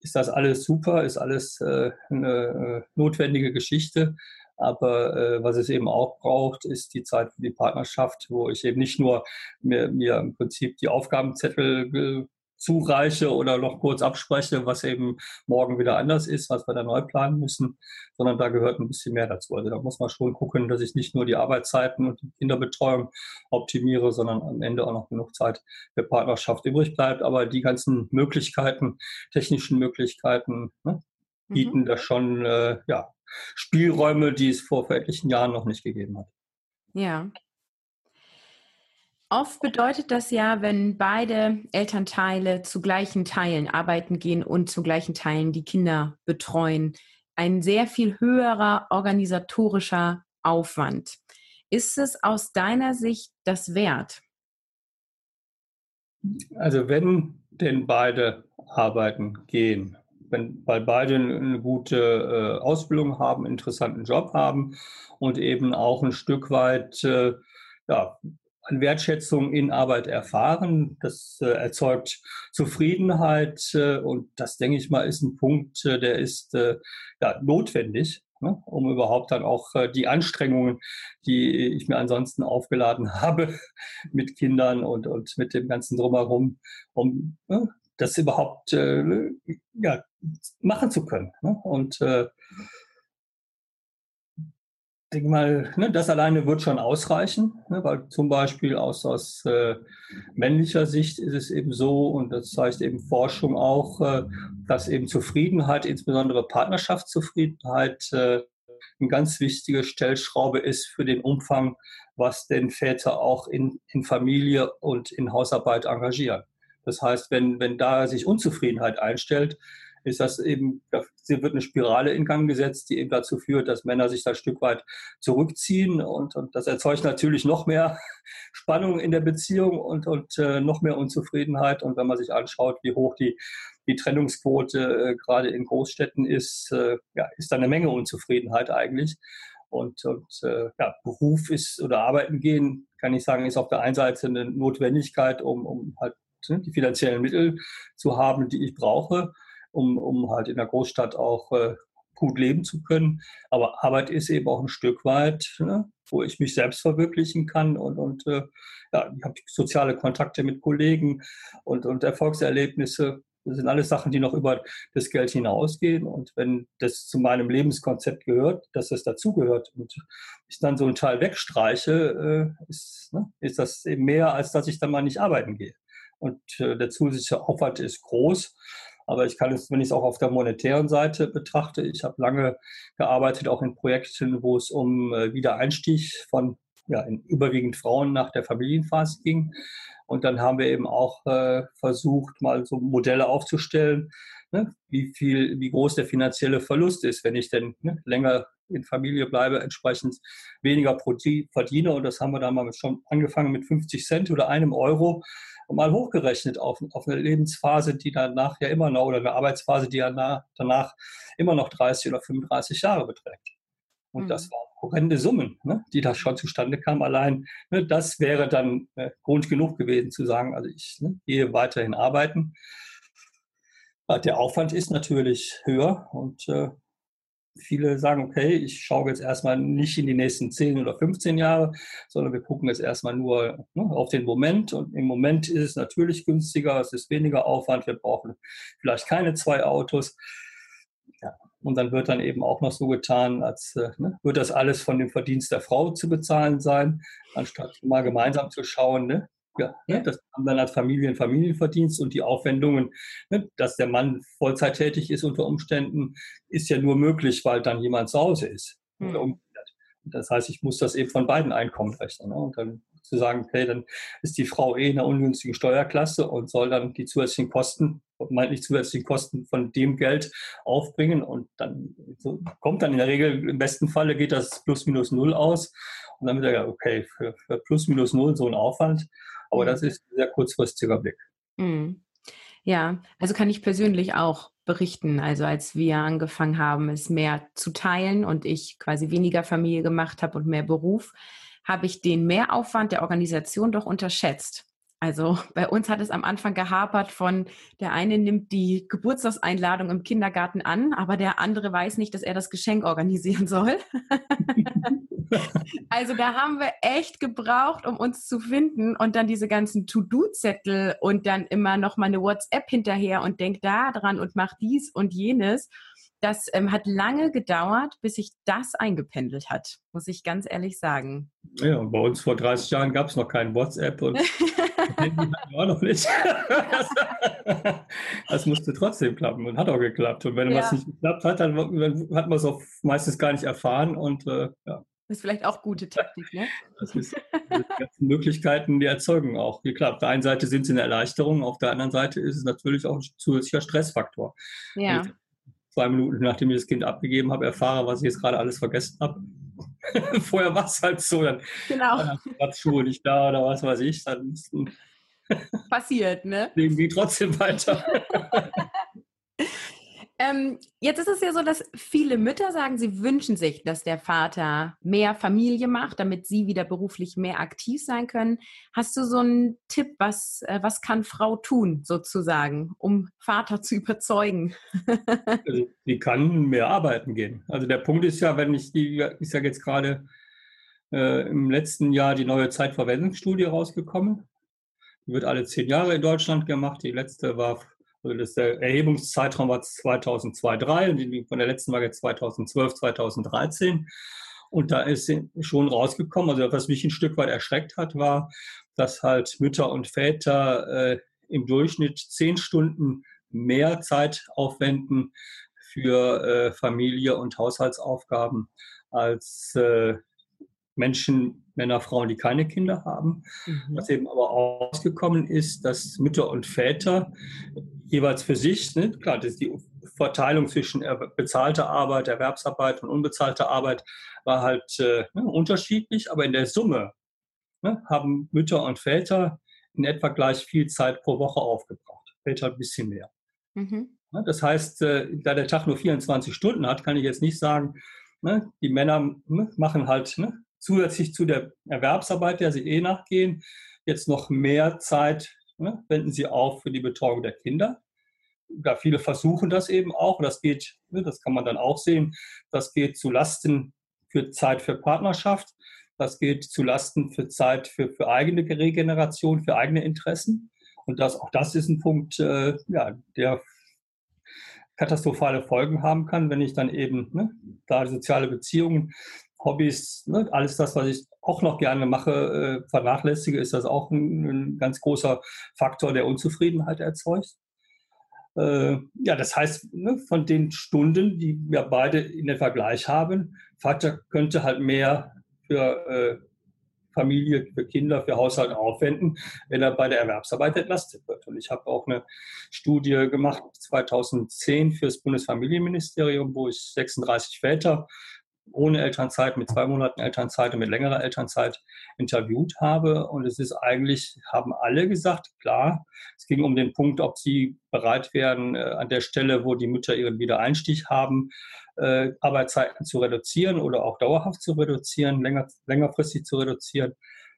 ist das alles super, ist alles äh, eine äh, notwendige Geschichte. Aber äh, was es eben auch braucht, ist die Zeit für die Partnerschaft, wo ich eben nicht nur mir, mir im Prinzip die Aufgabenzettel zureiche oder noch kurz abspreche, was eben morgen wieder anders ist, was wir da neu planen müssen, sondern da gehört ein bisschen mehr dazu. Also da muss man schon gucken, dass ich nicht nur die Arbeitszeiten und die Kinderbetreuung optimiere, sondern am Ende auch noch genug Zeit für Partnerschaft übrig bleibt. Aber die ganzen Möglichkeiten, technischen Möglichkeiten, ne, mhm. bieten mhm. da schon äh, ja, Spielräume, die es vor etlichen Jahren noch nicht gegeben hat. Ja, Oft bedeutet das ja, wenn beide Elternteile zu gleichen Teilen arbeiten gehen und zu gleichen Teilen die Kinder betreuen, ein sehr viel höherer organisatorischer Aufwand. Ist es aus deiner Sicht das wert? Also wenn denn beide arbeiten gehen, wenn, weil beide eine gute äh, Ausbildung haben, einen interessanten Job haben und eben auch ein Stück weit äh, ja, an Wertschätzung in Arbeit erfahren. Das äh, erzeugt Zufriedenheit äh, und das, denke ich mal, ist ein Punkt, äh, der ist äh, ja, notwendig, ne, um überhaupt dann auch äh, die Anstrengungen, die ich mir ansonsten aufgeladen [laughs] habe mit Kindern und, und mit dem ganzen Drumherum, um ne, das überhaupt äh, ja, machen zu können. Ne? Und denke mal, ne, das alleine wird schon ausreichen, ne, weil zum Beispiel aus, aus äh, männlicher Sicht ist es eben so, und das zeigt eben Forschung auch, äh, dass eben Zufriedenheit, insbesondere Partnerschaftszufriedenheit, äh, eine ganz wichtige Stellschraube ist für den Umfang, was denn Väter auch in, in Familie und in Hausarbeit engagieren. Das heißt, wenn, wenn da sich Unzufriedenheit einstellt, ist das eben, da wird eine Spirale in Gang gesetzt, die eben dazu führt, dass Männer sich da ein Stück weit zurückziehen und, und das erzeugt natürlich noch mehr [laughs] Spannung in der Beziehung und, und äh, noch mehr Unzufriedenheit. Und wenn man sich anschaut, wie hoch die, die Trennungsquote äh, gerade in Großstädten ist, äh, ja, ist da eine Menge Unzufriedenheit eigentlich. Und, und äh, ja, Beruf ist oder arbeiten gehen, kann ich sagen, ist auf der einen Seite eine Notwendigkeit, um, um halt ne, die finanziellen Mittel zu haben, die ich brauche um, um halt in der Großstadt auch äh, gut leben zu können. Aber Arbeit ist eben auch ein Stück weit, ne, wo ich mich selbst verwirklichen kann und, und äh, ja, ich habe soziale Kontakte mit Kollegen und, und Erfolgserlebnisse. Das sind alles Sachen, die noch über das Geld hinausgehen. Und wenn das zu meinem Lebenskonzept gehört, dass es dazugehört und ich dann so einen Teil wegstreiche, äh, ist, ne, ist das eben mehr, als dass ich dann mal nicht arbeiten gehe. Und äh, der zusätzliche Aufwand ist groß. Aber ich kann es, wenn ich es auch auf der monetären Seite betrachte, ich habe lange gearbeitet, auch in Projekten, wo es um äh, Wiedereinstieg von ja, in überwiegend Frauen nach der Familienphase ging. Und dann haben wir eben auch äh, versucht, mal so Modelle aufzustellen, ne, wie viel, wie groß der finanzielle Verlust ist, wenn ich denn ne, länger in Familie bleibe, entsprechend weniger verdiene. Und das haben wir dann mal schon angefangen mit 50 Cent oder einem Euro mal hochgerechnet auf, auf eine Lebensphase, die danach ja immer noch, oder eine Arbeitsphase, die danach, danach immer noch 30 oder 35 Jahre beträgt. Und mhm. das waren horrende Summen, ne, die da schon zustande kamen. Allein ne, das wäre dann äh, Grund genug gewesen zu sagen, also ich ne, gehe weiterhin arbeiten. Der Aufwand ist natürlich höher und äh, viele sagen, okay, ich schaue jetzt erstmal nicht in die nächsten 10 oder 15 Jahre, sondern wir gucken jetzt erstmal nur ne, auf den Moment. Und im Moment ist es natürlich günstiger, es ist weniger Aufwand, wir brauchen vielleicht keine zwei Autos. Und dann wird dann eben auch noch so getan, als äh, ne, wird das alles von dem Verdienst der Frau zu bezahlen sein, anstatt mal gemeinsam zu schauen, ne, ja, ne, ja. das haben dann als Familien Familienverdienst und die Aufwendungen, ne, dass der Mann Vollzeit tätig ist unter Umständen, ist ja nur möglich, weil dann jemand zu Hause ist. Mhm. Das heißt, ich muss das eben von beiden Einkommen rechnen. Ne? Und dann zu sagen, okay, dann ist die Frau eh in einer ungünstigen Steuerklasse und soll dann die zusätzlichen Kosten, meint nicht zusätzlichen Kosten von dem Geld aufbringen und dann so kommt dann in der Regel, im besten Falle geht das plus minus null aus und dann wird er ja, okay, für, für plus minus null so ein Aufwand, aber das ist ein sehr kurzfristiger Blick. Mhm. Ja, also kann ich persönlich auch berichten. Also als wir angefangen haben, es mehr zu teilen und ich quasi weniger Familie gemacht habe und mehr Beruf, habe ich den Mehraufwand der Organisation doch unterschätzt. Also [laughs] bei uns hat es am Anfang gehapert von, der eine nimmt die Geburtstagseinladung im Kindergarten an, aber der andere weiß nicht, dass er das Geschenk organisieren soll. [laughs] also da haben wir echt gebraucht, um uns zu finden und dann diese ganzen To-Do-Zettel und dann immer noch mal eine WhatsApp hinterher und denk da dran und mach dies und jenes. Das ähm, hat lange gedauert, bis sich das eingependelt hat, muss ich ganz ehrlich sagen. Ja, bei uns vor 30 Jahren gab es noch kein WhatsApp und [laughs] auch noch nicht. das, [laughs] das, musste trotzdem klappen und hat auch geklappt. Und wenn ja. was nicht geklappt hat, dann, dann hat man es auch meistens gar nicht erfahren und äh, ja. Das ist vielleicht auch gute Taktik, ne? Das ist, die ganzen Möglichkeiten, die erzeugen auch geklappt. Auf der einen Seite sind sie eine Erleichterung, auf der anderen Seite ist es natürlich auch ein zusätzlicher Stressfaktor. Ja zwei Minuten nachdem ich das Kind abgegeben habe, erfahre, was ich jetzt gerade alles vergessen habe. [laughs] Vorher war es halt so, dann genau. war Schuhe nicht da oder was weiß ich, dann passiert, ne? [laughs] Leben trotzdem weiter. [laughs] Ähm, jetzt ist es ja so, dass viele Mütter sagen, sie wünschen sich, dass der Vater mehr Familie macht, damit sie wieder beruflich mehr aktiv sein können. Hast du so einen Tipp, was, äh, was kann Frau tun, sozusagen, um Vater zu überzeugen? [laughs] also, die kann mehr arbeiten gehen. Also der Punkt ist ja, wenn ich die, ich sage jetzt gerade, äh, im letzten Jahr die neue Zeitverwendungsstudie rausgekommen. Die wird alle zehn Jahre in Deutschland gemacht. Die letzte war also das, der Erhebungszeitraum war 2002, 3 und von der letzten war jetzt 2012, 2013. Und da ist schon rausgekommen, also was mich ein Stück weit erschreckt hat, war, dass halt Mütter und Väter äh, im Durchschnitt zehn Stunden mehr Zeit aufwenden für äh, Familie und Haushaltsaufgaben als äh, Menschen, Männer, Frauen, die keine Kinder haben. Mhm. Was eben aber ausgekommen ist, dass Mütter und Väter jeweils für sich, ne, klar, das die Verteilung zwischen bezahlter Arbeit, Erwerbsarbeit und unbezahlter Arbeit war halt äh, ne, unterschiedlich, aber in der Summe ne, haben Mütter und Väter in etwa gleich viel Zeit pro Woche aufgebraucht. Väter ein bisschen mehr. Mhm. Ne, das heißt, äh, da der Tag nur 24 Stunden hat, kann ich jetzt nicht sagen, ne, die Männer ne, machen halt ne, zusätzlich zu der Erwerbsarbeit, der sie eh nachgehen, jetzt noch mehr Zeit ne, wenden sie auf für die Betreuung der Kinder. Ja, viele versuchen das eben auch. Das geht, ne, das kann man dann auch sehen, das geht zu Lasten für Zeit für Partnerschaft. Das geht zu Lasten für Zeit für, für eigene Regeneration, für eigene Interessen. Und das, auch das ist ein Punkt, äh, ja, der katastrophale Folgen haben kann, wenn ich dann eben ne, da soziale Beziehungen Hobbys, ne, alles das, was ich auch noch gerne mache, äh, vernachlässige, ist das auch ein, ein, ganz großer Faktor, der Unzufriedenheit erzeugt. Äh, ja, das heißt, ne, von den Stunden, die wir beide in den Vergleich haben, Vater könnte halt mehr für äh, Familie, für Kinder, für Haushalt aufwenden, wenn er bei der Erwerbsarbeit entlastet wird. Und ich habe auch eine Studie gemacht 2010 für das Bundesfamilienministerium, wo ich 36 Väter ohne Elternzeit, mit zwei Monaten Elternzeit und mit längerer Elternzeit interviewt habe. Und es ist eigentlich, haben alle gesagt, klar, es ging um den Punkt, ob sie bereit wären, äh, an der Stelle, wo die Mütter ihren Wiedereinstieg haben, äh, Arbeitszeiten zu reduzieren oder auch dauerhaft zu reduzieren, länger, längerfristig zu reduzieren.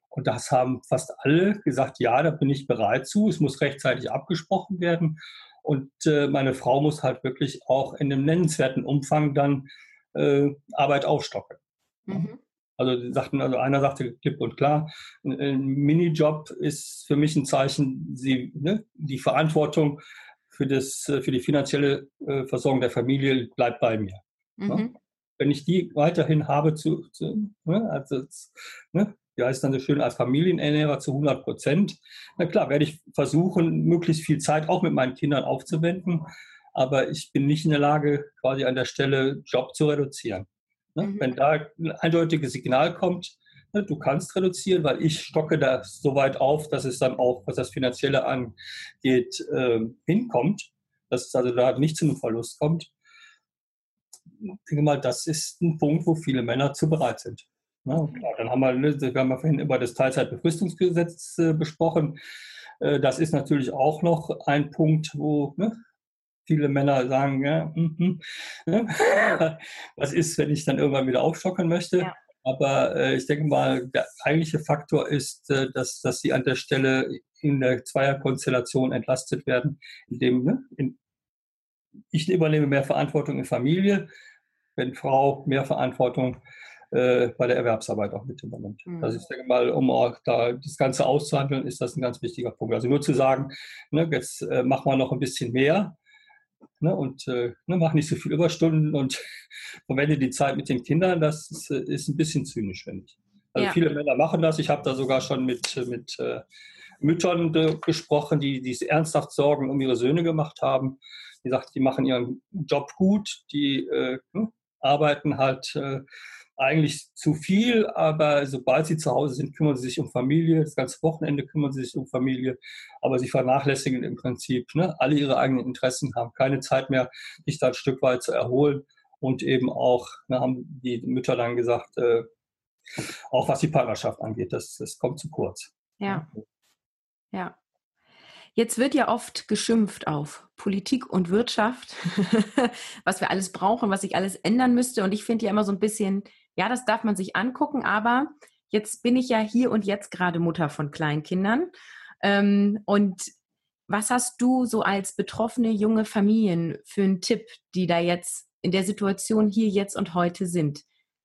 Und das haben fast alle gesagt, ja, da bin ich bereit zu. Es muss rechtzeitig abgesprochen werden. Und äh, meine Frau muss halt wirklich auch in einem nennenswerten Umfang dann äh, Arbeit aufstocken. Mhm. Also sagten, also einer sagte klipp und klar, ein Minijob ist für mich ein Zeichen, sie, ne, die Verantwortung für, das, für die finanzielle Versorgung der Familie bleibt bei mir. Mhm. Wenn ich die weiterhin habe, zu, zu ne, also, ne, wie heißt dann so schön, als Familienernährer zu 100 Prozent, na klar, werde ich versuchen, möglichst viel Zeit auch mit meinen Kindern aufzuwenden, aber ich bin nicht in der Lage, quasi an der Stelle Job zu reduzieren. Ne? Mhm. Wenn da ein eindeutiges Signal kommt, ne, du kannst reduzieren, weil ich stocke da so weit auf, dass es dann auch, was das Finanzielle angeht, äh, hinkommt, dass es also da nicht zu einem Verlust kommt. Ich denke mal, das ist ein Punkt, wo viele Männer zu bereit sind. Ne? Klar, dann haben wir, wir haben ja vorhin über das Teilzeitbefristungsgesetz äh, besprochen. Äh, das ist natürlich auch noch ein Punkt, wo ne, viele Männer sagen, ja, mm, mm, [laughs] was ist, wenn ich dann irgendwann wieder aufstocken möchte? Ja. Aber äh, ich denke mal, der eigentliche Faktor ist, äh, dass, dass sie an der Stelle in der Zweierkonstellation entlastet werden, indem ne, in, ich übernehme mehr Verantwortung in Familie, wenn Frau mehr Verantwortung äh, bei der Erwerbsarbeit auch mit übernimmt. Mhm. Also ich denke mal, um auch da das Ganze auszuhandeln, ist das ein ganz wichtiger Punkt. Also nur zu sagen, ne, jetzt äh, machen wir noch ein bisschen mehr, Ne, und äh, ne, mach nicht so viel Überstunden und [laughs] verwende die Zeit mit den Kindern. Das ist, äh, ist ein bisschen zynisch, finde ich. Also ja. viele Männer machen das. Ich habe da sogar schon mit, mit äh, Müttern äh, gesprochen, die, die ernsthaft Sorgen um ihre Söhne gemacht haben. Die sagt, die machen ihren Job gut, die äh, ne, arbeiten halt äh, eigentlich zu viel, aber sobald sie zu Hause sind, kümmern sie sich um Familie. Das ganze Wochenende kümmern sie sich um Familie, aber sie vernachlässigen im Prinzip ne, alle ihre eigenen Interessen, haben keine Zeit mehr, sich da ein Stück weit zu erholen und eben auch, ne, haben die Mütter dann gesagt, äh, auch was die Partnerschaft angeht, das, das kommt zu kurz. Ja. Ja. Jetzt wird ja oft geschimpft auf Politik und Wirtschaft, [laughs] was wir alles brauchen, was sich alles ändern müsste. Und ich finde ja immer so ein bisschen, ja, das darf man sich angucken, aber jetzt bin ich ja hier und jetzt gerade Mutter von Kleinkindern. Ähm, und was hast du so als betroffene junge Familien für einen Tipp, die da jetzt in der Situation hier, jetzt und heute sind?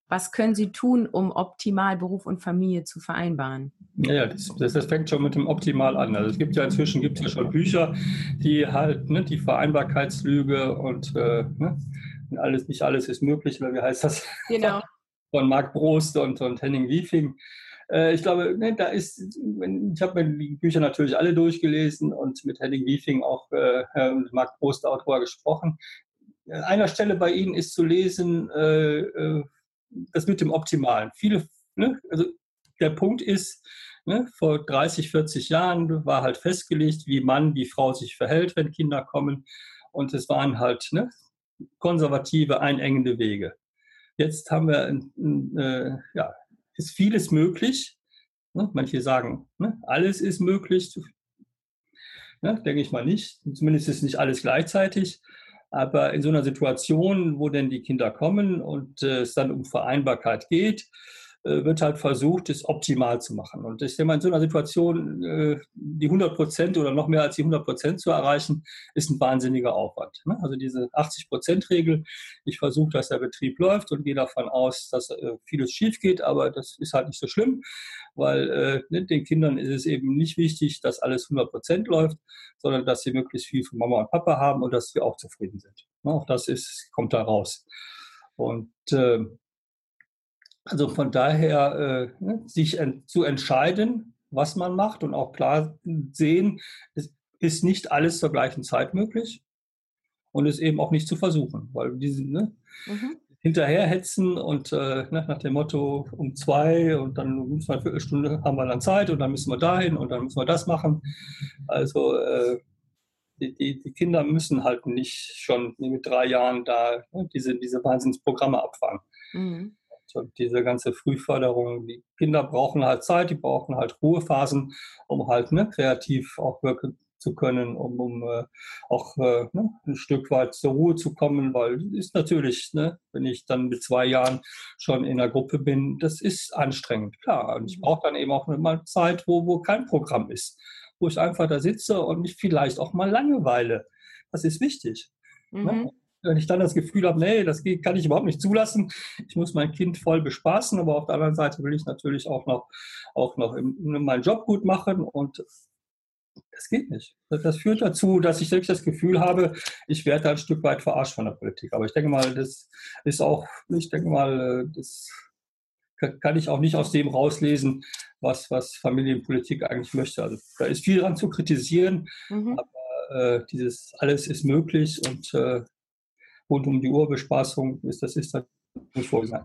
Was können sie tun, um optimal Beruf und Familie zu vereinbaren? Ja, das, das, fängt schon mit dem Optimal an. Also es gibt ja inzwischen gibt ja schon Bücher, die halt ne, die Vereinbarkeitslüge und äh, ne, alles, nicht alles ist möglich, oder wie heißt das? Genau. [laughs] Von Marc Brost und, und Henning Wiefing. Äh, ich glaube, ne, da ist, ich habe mir die Bücher natürlich alle durchgelesen und mit Henning Wiefing auch äh, und Marc Brost, der Autor, gesprochen. An einer Stelle bei Ihnen ist zu lesen, äh, äh das mit dem Optimalen. Viele, ne, also der Punkt ist, ne, vor 30, 40 Jahren war halt festgelegt, wie Mann, wie Frau sich verhält, wenn Kinder kommen. Und es waren halt ne, konservative, einengende Wege. Jetzt haben wir, äh, ja, ist vieles möglich. Ne? Manche sagen, ne, alles ist möglich. Ne, denke ich mal nicht. Zumindest ist nicht alles gleichzeitig. Aber in so einer Situation, wo denn die Kinder kommen und äh, es dann um Vereinbarkeit geht, wird halt versucht, es optimal zu machen. Und ich denke mal, in so einer Situation äh, die 100 Prozent oder noch mehr als die 100 Prozent zu erreichen, ist ein wahnsinniger Aufwand. Ne? Also diese 80 Prozent Regel, ich versuche, dass der Betrieb läuft und gehe davon aus, dass äh, vieles schief geht, aber das ist halt nicht so schlimm, weil ne, den Kindern ist es eben nicht wichtig, dass alles 100 Prozent läuft, sondern dass sie möglichst viel von Mama und Papa haben und dass wir auch zufrieden sind. Ne? Auch das ist, kommt da raus. Und äh, also von daher äh, ne, sich zu entscheiden, was man macht und auch klar sehen, es ist nicht alles zur gleichen Zeit möglich und es eben auch nicht zu versuchen, weil diese ne, mhm. hinterherhetzen und äh, ne, nach dem Motto um zwei und dann wir eine Viertelstunde haben wir dann Zeit und dann müssen wir dahin und dann müssen wir das machen. Also äh, die, die, die Kinder müssen halt nicht schon mit drei Jahren da ne, diese, diese Wahnsinnsprogramme abfangen. Mhm. Und diese ganze Frühförderung, die Kinder brauchen halt Zeit, die brauchen halt Ruhephasen, um halt ne, kreativ auch wirken zu können, um, um äh, auch äh, ne, ein Stück weit zur Ruhe zu kommen, weil ist natürlich, ne, wenn ich dann mit zwei Jahren schon in der Gruppe bin, das ist anstrengend, klar. Und ich mhm. brauche dann eben auch mal Zeit, wo, wo kein Programm ist, wo ich einfach da sitze und mich vielleicht auch mal Langeweile. Das ist wichtig. Ne? Mhm. Ne? Wenn ich dann das Gefühl habe, nee, das kann ich überhaupt nicht zulassen, ich muss mein Kind voll bespaßen, aber auf der anderen Seite will ich natürlich auch noch, auch noch meinen Job gut machen und das geht nicht. Das führt dazu, dass ich selbst das Gefühl habe, ich werde da ein Stück weit verarscht von der Politik. Aber ich denke mal, das ist auch, ich denke mal, das kann ich auch nicht aus dem rauslesen, was, was Familienpolitik eigentlich möchte. Also da ist viel dran zu kritisieren, mhm. aber äh, dieses alles ist möglich und äh, rund um die Uhr Bespaßung ist, das ist dann nicht vorgesehen.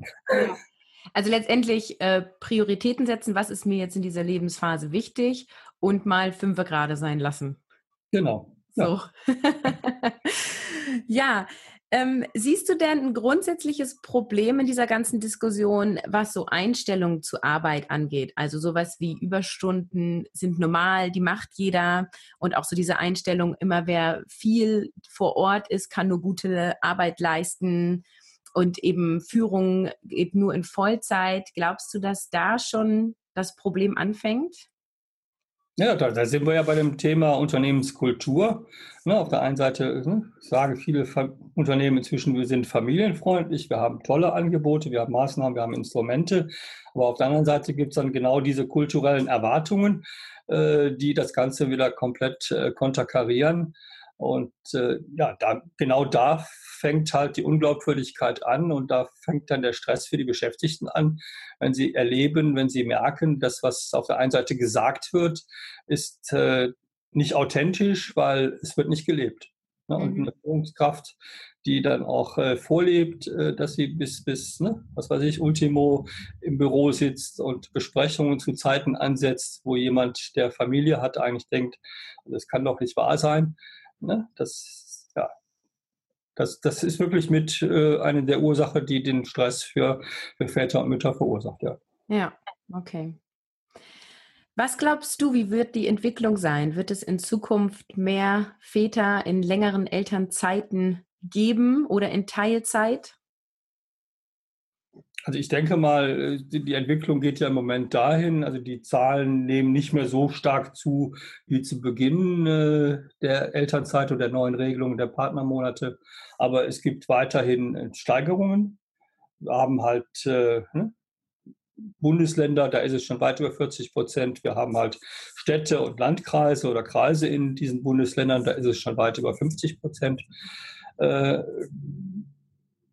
Also letztendlich äh, Prioritäten setzen, was ist mir jetzt in dieser Lebensphase wichtig und mal fünf gerade sein lassen. Genau. So. [laughs] ja, ähm, siehst du denn ein grundsätzliches Problem in dieser ganzen Diskussion, was so Einstellungen zur Arbeit angeht? Also sowas wie Überstunden sind normal, die macht jeder und auch so diese Einstellung, immer wer viel vor Ort ist, kann nur gute Arbeit leisten und eben Führung geht nur in Vollzeit. Glaubst du, dass da schon das Problem anfängt? Ja, da, da, sind wir ja bei dem Thema Unternehmenskultur. Ne, auf der einen Seite ne, sagen viele Unternehmen inzwischen, wir sind familienfreundlich, wir haben tolle Angebote, wir haben Maßnahmen, wir haben Instrumente. Aber auf der anderen Seite gibt es dann genau diese kulturellen Erwartungen, äh, die das Ganze wieder komplett äh, konterkarieren. Und äh, ja, da, genau da fängt halt die Unglaubwürdigkeit an und da fängt dann der Stress für die Beschäftigten an, wenn sie erleben, wenn sie merken, dass was auf der einen Seite gesagt wird, ist äh, nicht authentisch, weil es wird nicht gelebt. Ne? Und mhm. eine Führungskraft, die dann auch äh, vorlebt, äh, dass sie bis, bis, ne, was weiß ich, Ultimo im Büro sitzt und Besprechungen zu Zeiten ansetzt, wo jemand, der Familie hat, eigentlich denkt, das kann doch nicht wahr sein. Ne? Das, ja, das, das ist wirklich mit äh, einer der Ursachen, die den Stress für, für Väter und Mütter verursacht. Ja. ja, okay. Was glaubst du, wie wird die Entwicklung sein? Wird es in Zukunft mehr Väter in längeren Elternzeiten geben oder in Teilzeit? Also ich denke mal, die Entwicklung geht ja im Moment dahin, also die Zahlen nehmen nicht mehr so stark zu wie zu Beginn äh, der Elternzeit oder der neuen Regelung der Partnermonate, aber es gibt weiterhin Steigerungen. Wir haben halt äh, ne, Bundesländer, da ist es schon weit über 40 Prozent. Wir haben halt Städte und Landkreise oder Kreise in diesen Bundesländern, da ist es schon weit über 50 Prozent.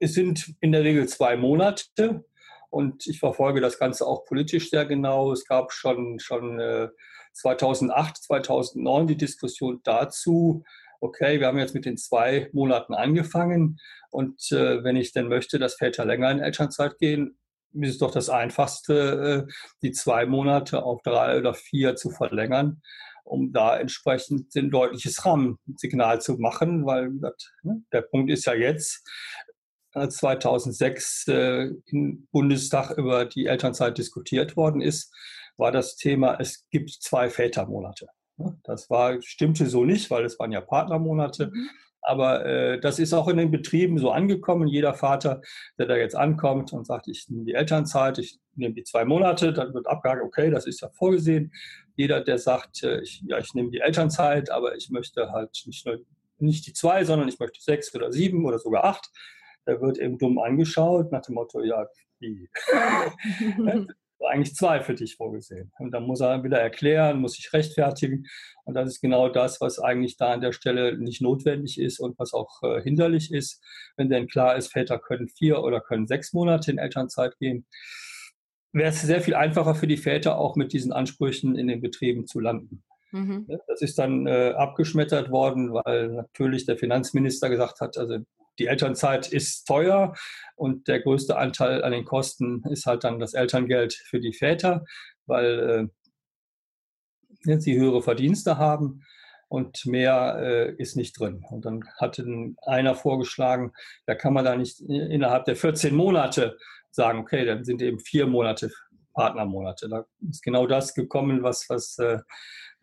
Äh, es sind in der Regel zwei Monate und ich verfolge das Ganze auch politisch sehr genau. Es gab schon, schon äh, 2008, 2009 die Diskussion dazu, okay, wir haben jetzt mit den zwei Monaten angefangen und äh, wenn ich denn möchte, dass Väter länger in Elternzeit gehen, ist es doch das Einfachste, äh, die zwei Monate auf drei oder vier zu verlängern, um da entsprechend ein deutliches Rahmensignal zu machen, weil ne, der Punkt ist ja jetzt, 2006 äh, im Bundestag über die Elternzeit diskutiert worden ist, war das Thema, es gibt zwei Vätermonate. Das war, stimmte so nicht, weil es waren ja Partnermonate. Mhm. Aber äh, das ist auch in den Betrieben so angekommen. Jeder Vater, der da jetzt ankommt und sagt, ich nehme die Elternzeit, ich nehme die zwei Monate, dann wird abgehakt, okay, das ist ja vorgesehen. Jeder, der sagt, äh, ich, ja, ich nehme die Elternzeit, aber ich möchte halt nicht nur nicht die zwei, sondern ich möchte sechs oder sieben oder sogar acht, der wird eben dumm angeschaut nach dem Motto, ja, wie? [laughs] eigentlich zwei für dich vorgesehen. Und dann muss er wieder erklären, muss sich rechtfertigen. Und das ist genau das, was eigentlich da an der Stelle nicht notwendig ist und was auch äh, hinderlich ist. Wenn denn klar ist, Väter können vier oder können sechs Monate in Elternzeit gehen, wäre es sehr viel einfacher für die Väter auch mit diesen Ansprüchen in den Betrieben zu landen. Mhm. Das ist dann äh, abgeschmettert worden, weil natürlich der Finanzminister gesagt hat, also die Elternzeit ist teuer und der größte Anteil an den Kosten ist halt dann das Elterngeld für die Väter, weil äh, sie höhere Verdienste haben und mehr äh, ist nicht drin. Und dann hatte einer vorgeschlagen, da kann man da nicht innerhalb der 14 Monate sagen, okay, dann sind eben vier Monate Partnermonate. Da ist genau das gekommen, was, was äh, äh,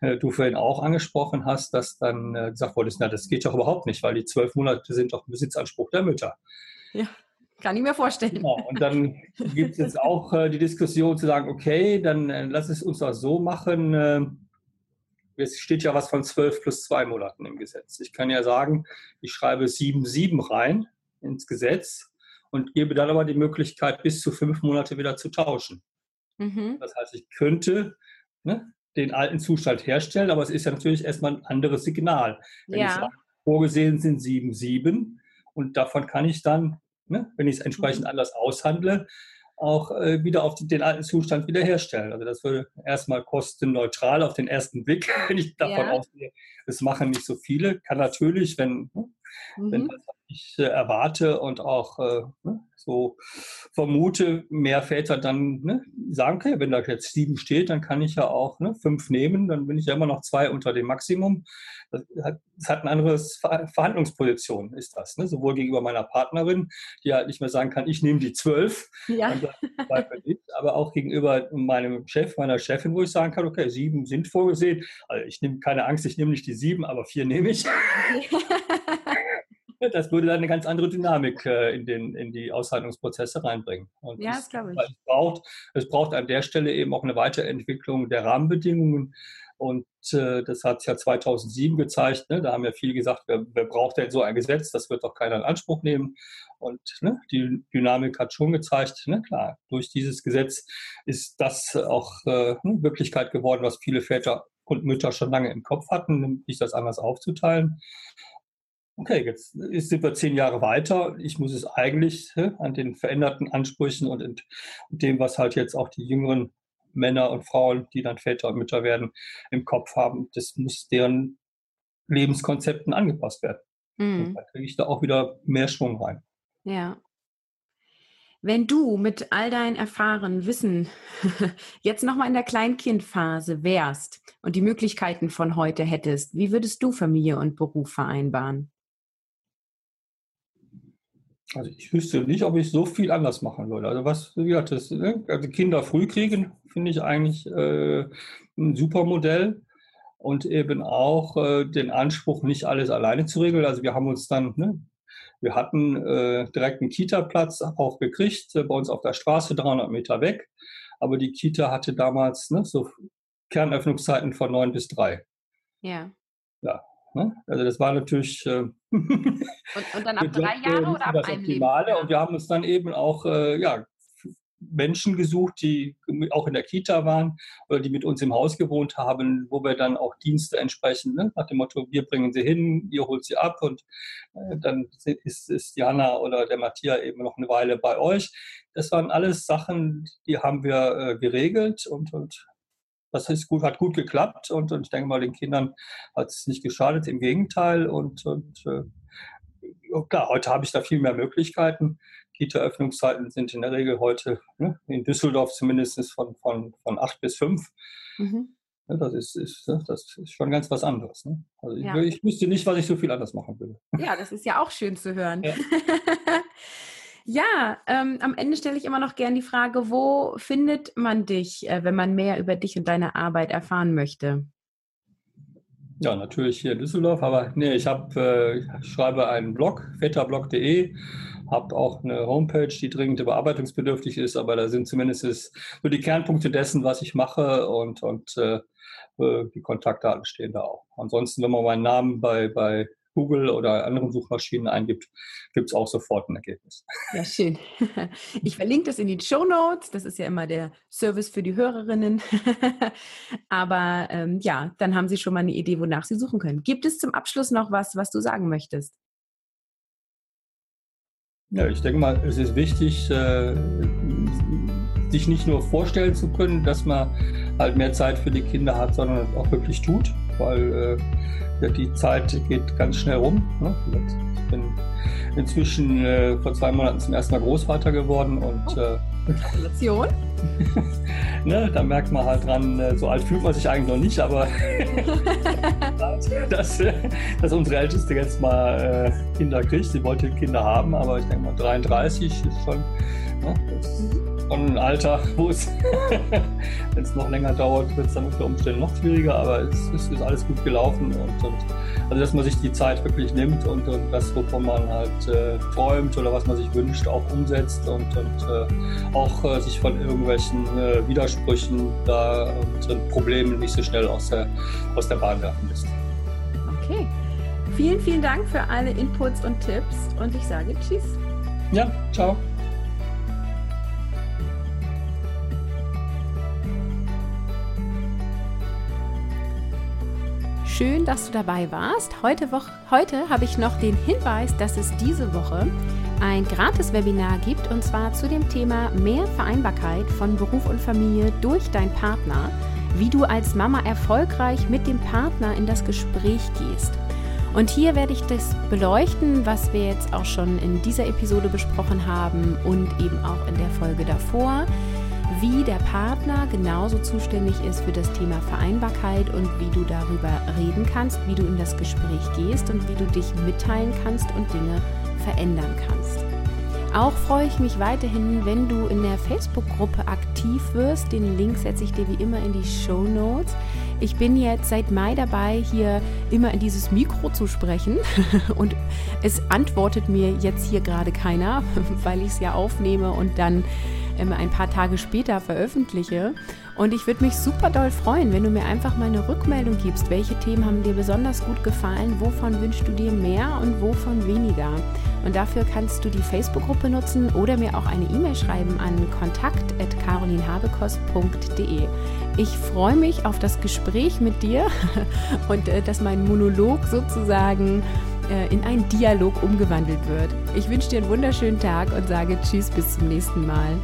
du vorhin auch angesprochen hast, dass dann äh, gesagt wurde, na, das geht doch überhaupt nicht, weil die zwölf Monate sind doch Besitzanspruch der Mütter. Ja, kann ich mir vorstellen. Genau. Und dann gibt es jetzt auch äh, die Diskussion zu sagen, okay, dann äh, lass es uns auch so machen. Äh, es steht ja was von zwölf plus zwei Monaten im Gesetz. Ich kann ja sagen, ich schreibe sieben, sieben rein ins Gesetz und gebe dann aber die Möglichkeit, bis zu fünf Monate wieder zu tauschen. Mhm. Das heißt, ich könnte ne, den alten Zustand herstellen, aber es ist ja natürlich erstmal ein anderes Signal. Wenn Ja. ich sage, vorgesehen sind sieben, sieben und davon kann ich dann, ne, wenn ich es entsprechend Mhm. anders aushandle, auch äh, wieder auf den alten Zustand wiederherstellen. Also das würde erstmal kostenneutral auf den ersten Blick, [laughs] wenn ich davon Ja. ausgehe, es machen nicht so viele. Kann natürlich, wenn, ne, wenn Mhm. das ich äh, erwarte und auch äh, ne, so vermute, mehr Väter dann ne, sagen, okay, wenn da jetzt sieben steht, dann kann ich ja auch ne, fünf nehmen, dann bin ich ja immer noch zwei unter dem Maximum. Das hat, das hat eine andere Ver Verhandlungsposition, ist das. Ne? Sowohl gegenüber meiner Partnerin, die halt nicht mehr sagen kann, ich nehme die zwölf, Ja. dich, aber auch gegenüber meinem Chef, meiner Chefin, wo ich sagen kann, okay, sieben sind vorgesehen. Also ich nehme keine Angst, ich nehme nicht die sieben, aber vier nehme ich. [laughs] [laughs] Das würde dann eine ganz andere Dynamik äh, in, den, in die Aushandlungsprozesse reinbringen. Und Ja, es- das glaube ich. Es braucht, es braucht an der Stelle eben auch eine Weiterentwicklung der Rahmenbedingungen. Und äh, das hat ja 2007 gezeigt. Ne? Da haben ja viele gesagt, wer, wer braucht denn so ein Gesetz? Das wird doch keiner in Anspruch nehmen. Und ne, die Dynamik hat schon gezeigt, ne, klar, durch dieses Gesetz ist das auch äh, Wirklichkeit geworden, was viele Väter und Mütter schon lange im Kopf hatten, nämlich das anders aufzuteilen. Okay, jetzt sind wir zehn Jahre weiter. Ich muss es eigentlich hä, an den veränderten Ansprüchen und in dem, was halt jetzt auch die jüngeren Männer und Frauen, die dann Väter und Mütter werden, im Kopf haben, das muss deren Lebenskonzepten angepasst werden. Und Mhm. da kriege ich da auch wieder mehr Schwung rein. Ja. Wenn du mit all deinem erfahrenen Wissen [laughs] jetzt nochmal in der Kleinkindphase wärst und die Möglichkeiten von heute hättest, wie würdest du Familie und Beruf vereinbaren? Also ich wüsste nicht, ob ich so viel anders machen würde. Also was, wie gesagt, das, ne, also Kinder früh kriegen, finde ich eigentlich äh, ein super Modell. Und eben auch äh, den Anspruch, nicht alles alleine zu regeln. Also wir haben uns dann, ne, wir hatten äh, direkt einen Kita-Platz auch gekriegt, äh, bei uns auf der Straße, 300 Meter weg. Aber die Kita hatte damals ne, so Kernöffnungszeiten von neun bis drei. Ja. Ne? Also das war natürlich äh, Und, und dann [laughs] ab drei Jahre oder ab das einem Optimale. Lebensjahr? Und wir haben uns dann eben auch äh, ja, Menschen gesucht, die auch in der Kita waren oder die mit uns im Haus gewohnt haben, wo wir dann auch Dienste entsprechend, ne, nach dem Motto, wir bringen sie hin, ihr holt sie ab und äh, dann ist, ist Jana oder der Matthias eben noch eine Weile bei euch. Das waren alles Sachen, die haben wir äh, geregelt und, und das ist gut, hat gut geklappt und, und ich denke mal, den Kindern hat es nicht geschadet, im Gegenteil. Und, und äh, ja, klar, heute habe ich da viel mehr Möglichkeiten. Kita-Öffnungszeiten sind in der Regel heute ne, in Düsseldorf zumindest von, von, von acht bis fünf. Mhm. Ne, das, ist, ist, ne, das ist schon ganz was anderes. Ne? Also Ja. ich, ich wüsste nicht, was ich so viel anders machen würde. Ja, das ist ja auch schön zu hören. Ja. [laughs] Ja, ähm, am Ende stelle ich immer noch gern die Frage, wo findet man dich, äh, wenn man mehr über dich und deine Arbeit erfahren möchte? Ja, natürlich hier in Düsseldorf, aber nee, ich habe, äh, schreibe einen Blog, vetterblog.de, habe auch eine Homepage, die dringend bearbeitungsbedürftig ist, aber da sind zumindest es- so die Kernpunkte dessen, was ich mache und, und äh, äh, die Kontaktdaten stehen da auch. Ansonsten, wenn man meinen Namen bei, bei Google oder anderen Suchmaschinen eingibt, gibt es auch sofort ein Ergebnis. Ja, schön. [laughs] Ich verlinke das in die Show Notes. Das ist ja immer der Service für die Hörerinnen. [laughs] Aber ähm, ja, dann haben Sie schon mal eine Idee, wonach Sie suchen können. Gibt es zum Abschluss noch was, was du sagen möchtest? Ja, ich denke mal, es ist wichtig, äh, sich nicht nur vorstellen zu können, dass man halt mehr Zeit für die Kinder hat, sondern es auch wirklich tut, weil äh, ja, die Zeit geht ganz schnell rum. Ne? Ich bin inzwischen äh, vor zwei Monaten zum ersten Mal Großvater geworden und äh, Gratulation. [laughs] ne, da merkt man halt dran, äh, so alt fühlt man sich eigentlich noch nicht, aber [laughs] dass, äh, dass unsere Älteste jetzt mal äh, Kinder kriegt. Sie wollte Kinder haben, aber ich denke mal 33 ist schon, ne, das schon ein Alter, wo es, [laughs] wenn es noch länger dauert, wird es dann unter Umständen noch schwieriger, aber es, es ist alles gut gelaufen und, und also dass man sich die Zeit wirklich nimmt und, und das, wovon man halt äh, träumt oder was man sich wünscht, auch umsetzt und, und äh, auch äh, sich von irgendwelchen äh, Widersprüchen da und, und Problemen nicht so schnell aus der, aus der Bahn werfen lässt. Okay. Vielen, vielen Dank für alle Inputs und Tipps und ich sage Tschüss. Ja, ciao. Schön, dass du dabei warst. Heute, heute habe ich noch den Hinweis, dass es diese Woche ein Gratis-Webinar gibt und zwar zu dem Thema Mehr Vereinbarkeit von Beruf und Familie durch deinen Partner, wie du als Mama erfolgreich mit dem Partner in das Gespräch gehst. Und hier werde ich das beleuchten, was wir jetzt auch schon in dieser Episode besprochen haben und eben auch in der Folge davor wie der Partner genauso zuständig ist für das Thema Vereinbarkeit und wie du darüber reden kannst, wie du in das Gespräch gehst und wie du dich mitteilen kannst und Dinge verändern kannst. Auch freue ich mich weiterhin, wenn du in der Facebook-Gruppe aktiv wirst. Den Link setze ich dir wie immer in die Show Notes. Ich bin jetzt seit Mai dabei, hier immer in dieses Mikro zu sprechen [laughs] und es antwortet mir jetzt hier gerade keiner, [laughs] weil ich es ja aufnehme und dann ein paar Tage später veröffentliche. Und ich würde mich super doll freuen, wenn du mir einfach mal eine Rückmeldung gibst. Welche Themen haben dir besonders gut gefallen? Wovon wünschst du dir mehr und wovon weniger? Und dafür kannst du die Facebook-Gruppe nutzen oder mir auch eine E-Mail schreiben an kontakt.carolinhabekost.de. Ich freue mich auf das Gespräch mit dir [laughs] und äh, dass mein Monolog sozusagen äh, in einen Dialog umgewandelt wird. Ich wünsche dir einen wunderschönen Tag und sage Tschüss bis zum nächsten Mal.